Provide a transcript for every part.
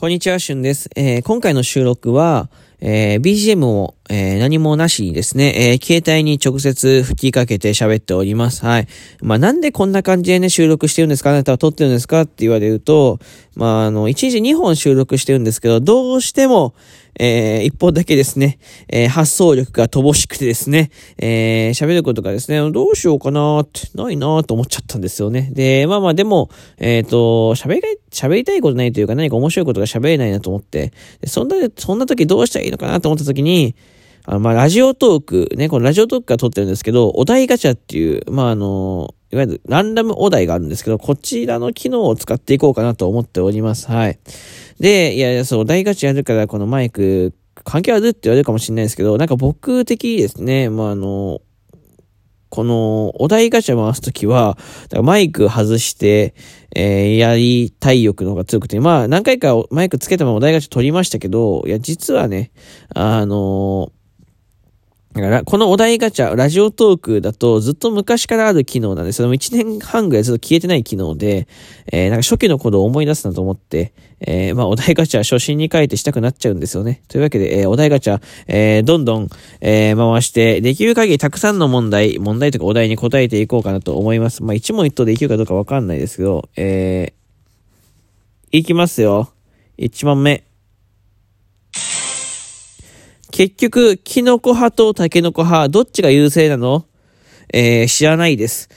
こんにちは、しゅんです。えー、今回の収録は、えー、BGM を、えー、何もなしにですね、えー、携帯に直接吹きかけて喋っております。はい。まあ、なんでこんな感じでね、収録してるんですかあなたは撮ってるんですか？って言われると、まあ、あの、1日2本収録してるんですけど、どうしても、えー、一方だけですね、えー、発想力が乏しくてですね、えー、喋ることがですね、どうしようかなって、ないなと思っちゃったんですよね。で、まあまあでも、えっ、ー、と、喋り、喋りたいことないというか何か面白いことが喋れないなと思って、そんな、そんな時どうしたらいいのかなと思った時に、あ、まあ、ラジオトーク、ね、このラジオトークから撮ってるんですけど、お題ガチャっていう、まあ、あの、いわゆるランダムお題があるんですけど、こちらの機能を使っていこうかなと思っております。はい。で、いやいや、そう、お題ガチやるから、このマイク、関係あるって言われるかもしれないですけど、なんか僕的ですね、まあ、あの、このお題ガチャ回すときは、マイク外して、えー、やりたい欲の方が強くて、まあ何回かマイクつけてもお題ガチャ取りましたけど、いや実はね、あのだから、このお題ガチャ、ラジオトークだとずっと昔からある機能なんです。その1年半ぐらいずっと消えてない機能で、えー、なんか初期のことを思い出すなと思って、えー、まあ、お題ガチャ初心に書いてしたくなっちゃうんですよね。というわけで、えー、お題ガチャ、えー、どんどん、えー、回して、できる限りたくさんの問題、問題とかお題に答えていこうかなと思います。まあ、一問一答できるかどうかわかんないですけど、えー、いきますよ。1問目。結局、キノコ派とタケノコ派、どっちが優勢なの？えー、知らないです。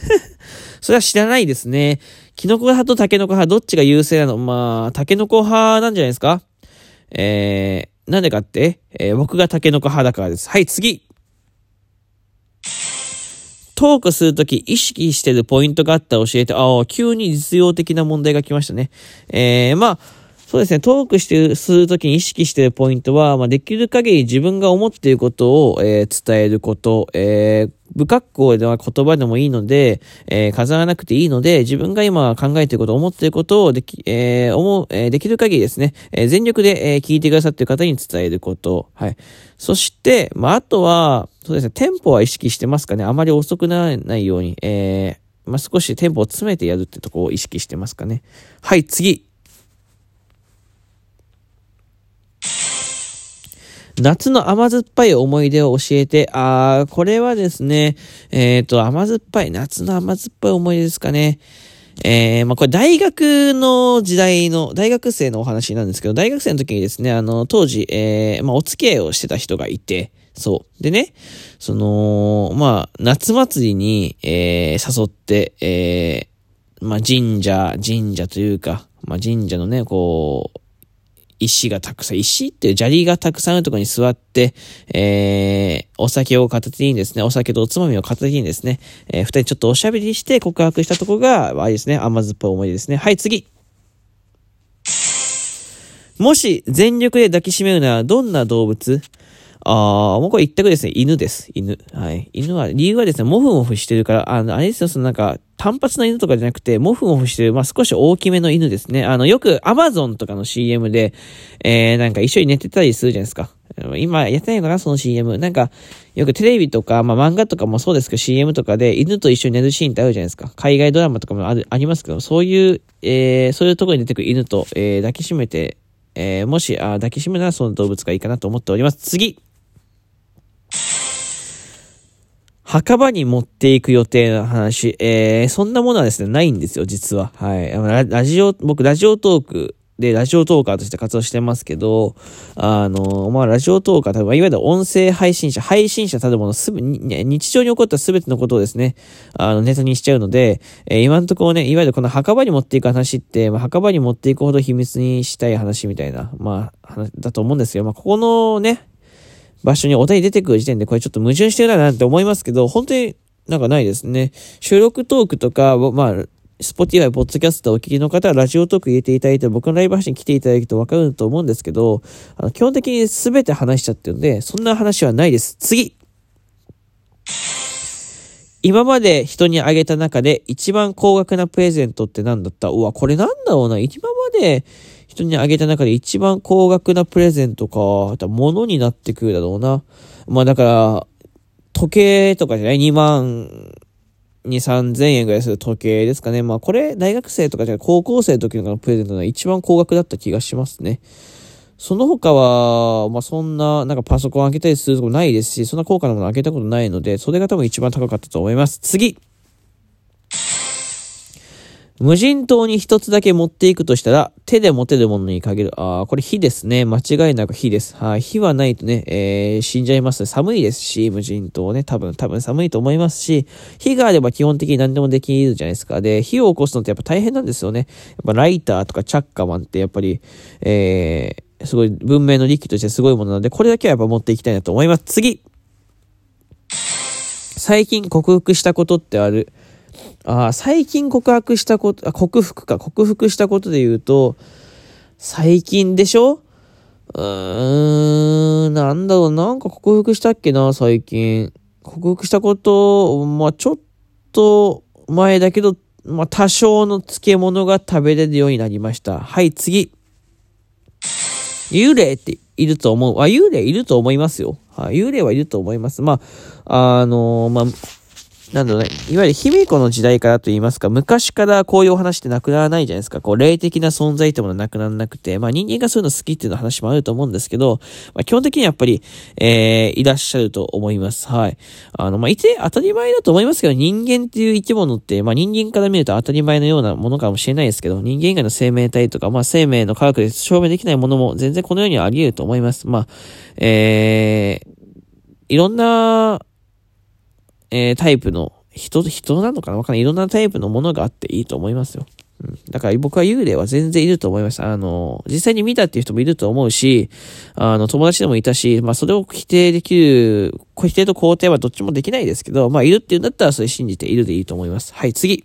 それは知らないですね。キノコ派とタケノコ派、どっちが優勢なの？まあ、タケノコ派なんじゃないですか？えー、なんでかって、えー、僕がタケノコ派だからです。はい、次トークするとき意識してるポイントがあったら教えて、ああ、急に実用的な問題が来ましたね。えー、まあ、そうですね、トークしてするときに意識しているポイントは、まあ、できる限り自分が思っていることを、えー、伝えること、えー、不格好では言葉でもいいので、えー、飾らなくていいので、自分が今考えていること、思っていることをでき、えー、思う、えー、できる限りですね、えー、全力で、えー、聞いてくださっている方に伝えること。はい。そして、まあ、あとは、そうですね、テンポは意識してますかね。あまり遅くならないように、えー、まあ、少しテンポを詰めてやるってとこを意識してますかね。はい、次。夏の甘酸っぱい思い出を教えて、あー、これはですね、えっ、ー、と、甘酸っぱい、夏の甘酸っぱい思い出ですかね。えー、まあ、これ大学の時代の、大学生のお話なんですけど、大学生の時にですね、あの、当時、えー、まあ、お付き合いをしてた人がいて、そう。でね、その、まあ、夏祭りに、えー、誘って、えー、まあ、神社、神社というか、まあ、神社のね、こう、石がたくさん、石っていう砂利がたくさんあるところに座って、えー、お酒を片手にですね、お酒とおつまみを片手にですね、えー、二人ちょっとおしゃべりして告白したとこが、あれですね、甘酸っぱい思い出ですね。はい、次もし全力で抱きしめるならどんな動物？ああ、もうこれ一択ですね。犬です。犬。はい。犬は、理由はですね、モフモフしてるから、あの、あれですよ、そのなんか、単発の犬とかじゃなくて、モフモフしてる、まあ、少し大きめの犬ですね。あの、よくアマゾンとかの CM で、えー、なんか一緒に寝てたりするじゃないですか。今やってないのかなその CM。なんか、よくテレビとか、まあ、漫画とかもそうですけど、CM とかで犬と一緒に寝るシーンってあるじゃないですか。海外ドラマとかもある、ありますけど、そういう、えー、そういうところに出てくる犬と、えー、抱きしめて、えー、もし、あ抱きしめならその動物がいいかなと思っております。次墓場に持っていく予定の話、えー、そんなものはですね、ないんですよ、実は。はい。ララジオ、僕、ラジオトークで、ラジオトーカーとして活動してますけど、あの、まあ、ラジオトーカー、多分、いわゆる音声配信者、配信者たるものすべ、日常に起こったすべてのことをですね、あの、ネタにしちゃうので、えー、今のところね、いわゆるこの墓場に持っていく話って、まあ、墓場に持っていくほど秘密にしたい話みたいな、まあ、だと思うんですよ。まあ、ここのね、場所にお題出てくる時点でこれちょっと矛盾してるななんて思いますけど、本当になんかないですね。収録トークとか、まあ、 Spotify、ポッドキャストをお聞きの方は、ラジオトーク入れていただいて、僕のライブ配信来ていただくとわかると思うんですけど、あの基本的に全て話しちゃってるんで、そんな話はないです。次今まで人にあげた中で一番高額なプレゼントって何だった？うわ、これなんだろうな。今まで人にあげた中で一番高額なプレゼントか、物になってくるだろうな。まあだから、時計とかじゃない ?2 万2 3000円ぐらいする時計ですかね。まあこれ大学生とかじゃ高校生の時のプレゼントが一番高額だった気がしますね。その他は、まあそんな、なんかパソコン開けたりするとこないですし、そんな高価なもの開けたことないので、それが多分一番高かったと思います。次無人島に一つだけ持っていくとしたら、手で持てるものに限る。ああ、これ火ですね。間違いなく火です。はい。火はないとね、えー、死んじゃいます。寒いですし、無人島ね。多分、多分寒いと思いますし、火があれば基本的に何でもできるじゃないですか。で、火を起こすのってやっぱ大変なんですよね。やっぱライターとかチャッカマンってやっぱり、えー、すごい文明の利器としてすごいものなので、これだけはやっぱ持っていきたいなと思います。次最近克服したことってある？あ最近告白したこと、あ、克服か、克服したことで言うと、最近でしょ？うーん、なんだろう、なんか克服したっけな、最近。克服したこと、まあちょっと前だけど、まあ多少の漬物が食べれるようになりました。はい、次。幽霊っていると思う。あ、幽霊いると思いますよ。はい、幽霊はいると思います。まあ、あのー、まあ、なんだろうね、いわゆる卑弥呼の時代からと言いますか、昔からこういうお話ってなくならないじゃないですか。こう、霊的な存在ってものはなくならなくて、まあ人間がそういうの好きっていうの話もあると思うんですけど、まあ基本的にやっぱり、えー、いらっしゃると思います。はい。あの、まあいて当たり前だと思いますけど、人間っていう生き物って、まあ人間から見ると当たり前のようなものかもしれないですけど、人間以外の生命体とか、まあ生命の科学で証明できないものも全然この世にはあり得ると思います。まあ、えー、いろんな、えー、タイプの人、人なのかな？わかんない。いろんなタイプのものがあっていいと思いますよ。うん。だから僕は幽霊は全然いると思います。あの、実際に見たっていう人もいると思うし、あの、友達でもいたし、まあそれを否定できる、否定と肯定はどっちもできないですけど、まあいるっていうんだったらそれ信じているでいいと思います。はい、次。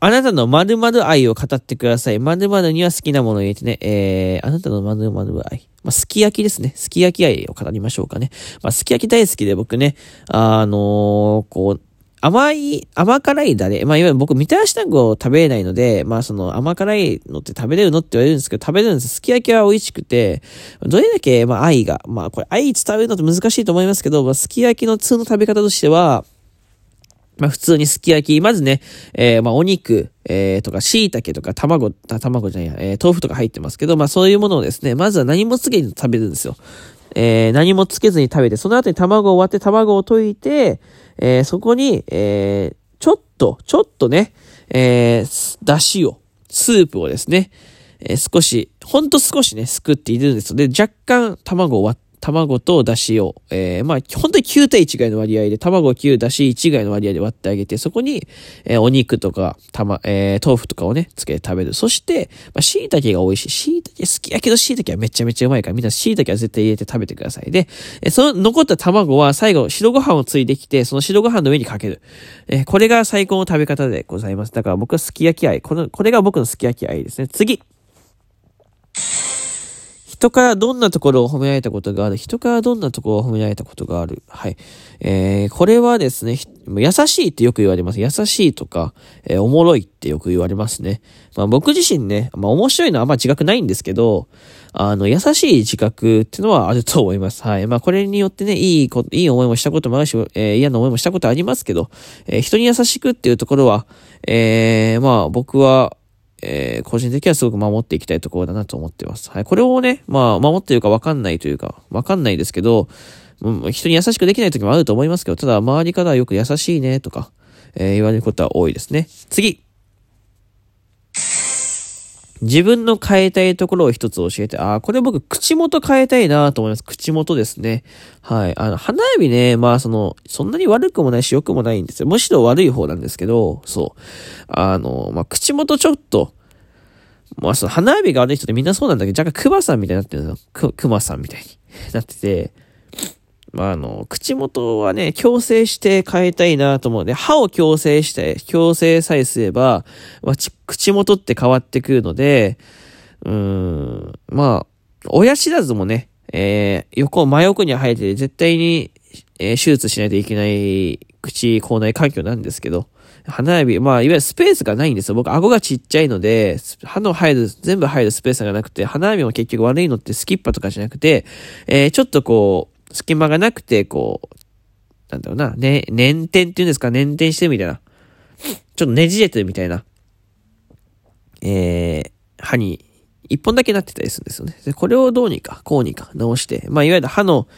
あなたの〇〇愛を語ってください。〇〇には好きなものを入れてね、えー、あなたの〇〇愛。まあ、すき焼きですね。すき焼き愛を語りましょうかね。まあ、すき焼き大好きで僕ね、あのー、こう、甘い、甘辛いだれ。まあ、いわゆる僕、みたらし団子を食べれないので、まあ、その、甘辛いのって食べれるのって言われるんですけど、食べれるんです。すき焼きは美味しくて、どれだけ、まあ、愛が、まあ、これ、愛伝えるのって難しいと思いますけど、まあ、すき焼きの通の食べ方としては、まあ普通にすき焼き、まずね、えー、まあお肉、えー、とか椎茸とか卵、卵じゃないや、えー、豆腐とか入ってますけど、まあそういうものをですね、まずは何もつけずに食べるんですよ。えー、何もつけずに食べて、その後に卵を割って卵を溶いて、えー、そこに、えー、ちょっと、ちょっとね、えー、だしを、スープをですね、えー、少し、ほんと少しね、すくっているんですよ。で、若干卵を割って、卵と出汁を、えー、まあ、本当に9対1ぐらいの割合で、卵9、出汁1ぐらいの割合で割ってあげて、そこに、えー、お肉とか、たま、えー、豆腐とかをね、つけて食べる。そして、まあ、椎茸が美味しい。椎茸好きやけど椎茸はめちゃめちゃうまいから、みんな椎茸は絶対入れて食べてください。で、えー、その残った卵は最後、白ご飯をついてきて、その白ご飯の上にかける。えー、これが最高の食べ方でございます。だから僕はすき焼き愛。この、これが僕のすき焼き愛ですね。次。人からどんなところを褒められたことがある？人からどんなところを褒められたことがある？はい。えー、これはですね、優しいってよく言われます。優しいとか、えー、おもろいってよく言われますね。まあ僕自身ね、まあ面白いのはあんま自覚ないんですけど、あの、優しい自覚っていうのはあると思います。はい。まあこれによってね、いいこと、いい思いもしたこともあるし、えー、嫌な思いもしたことありますけど、えー、人に優しくっていうところは、えー、まあ僕は、えー、個人的にはすごく守っていきたいところだなと思ってます。はい。これをね、まあ、守ってるかわかんないというか、わかんないですけど、うん、人に優しくできない時もあると思いますけど、ただ、周りからよく優しいね、とか、えー、言われることは多いですね。次自分の変えたいところを一つ教えて、ああ、これ僕、口元変えたいなと思います。口元ですね。はい。あの、花指ね、まあその、そんなに悪くもないし良くもないんですよ。むしろ悪い方なんですけど、そう。あの、まあ口元ちょっと、まあその花指が悪い人ってみんなそうなんだけど、若干クマさんみたいになってるの。ク、クマさんみたいになってて、まあ、あの、口元はね、矯正して変えたいなと思うね。歯を矯正して、矯正さえすれば、まあ、口元って変わってくるので、うーん、まあ、親知らずもね、えー、横、真横に生えて絶対に、えー、手術しないといけない口、口内環境なんですけど、花指、まあ、いわゆるスペースがないんですよ。僕、顎がちっちゃいので、歯の入る、全部入るスペースがなくて、花指も結局悪いのってスキッパとかじゃなくて、えー、ちょっとこう、隙間がなくて、こう、なんだろうな、ね、捻転っていうんですか、粘点してるみたいな。ちょっとねじれてるみたいな。えー、歯に一本だけなってたりするんですよね。で、これをどうにか、こうにか直して、まあ、いわゆる歯の、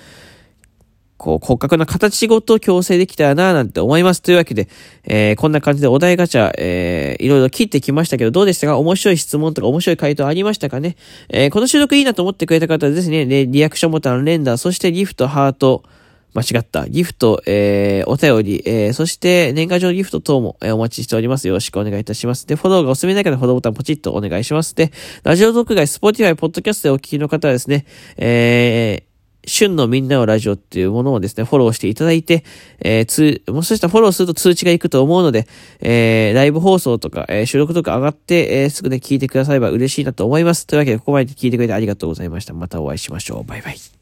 こう、骨格の形ごと矯正できたらなぁなんて思います。というわけで、えー、こんな感じでお題ガチャ、えー、いろいろ切ってきましたけど、どうでしたか？面白い質問とか面白い回答ありましたかね？えー、この収録いいなと思ってくれた方はですね、リアクションボタン、連打、そしてギフト、ハート、間違った。ギフト、えー、お便り、えー、そして年賀状ギフト等も、えー、お待ちしております。よろしくお願いいたします。で、フォローがお済みでない方はフォローボタンポチッとお願いします。で、ラジオトーク以外、 Spotify、ポッドキャストでお聞きの方はですね、えー、旬のみんなのラジオっていうものをですね、フォローしていただいて、えー、つ、もしかしたらフォローすると通知がいくと思うので、えー、ライブ放送とか、えー、収録とか上がって、えー、すぐね、聞いてくだされば嬉しいなと思います。というわけで、ここまで聞いてくれてありがとうございました。またお会いしましょう。バイバイ。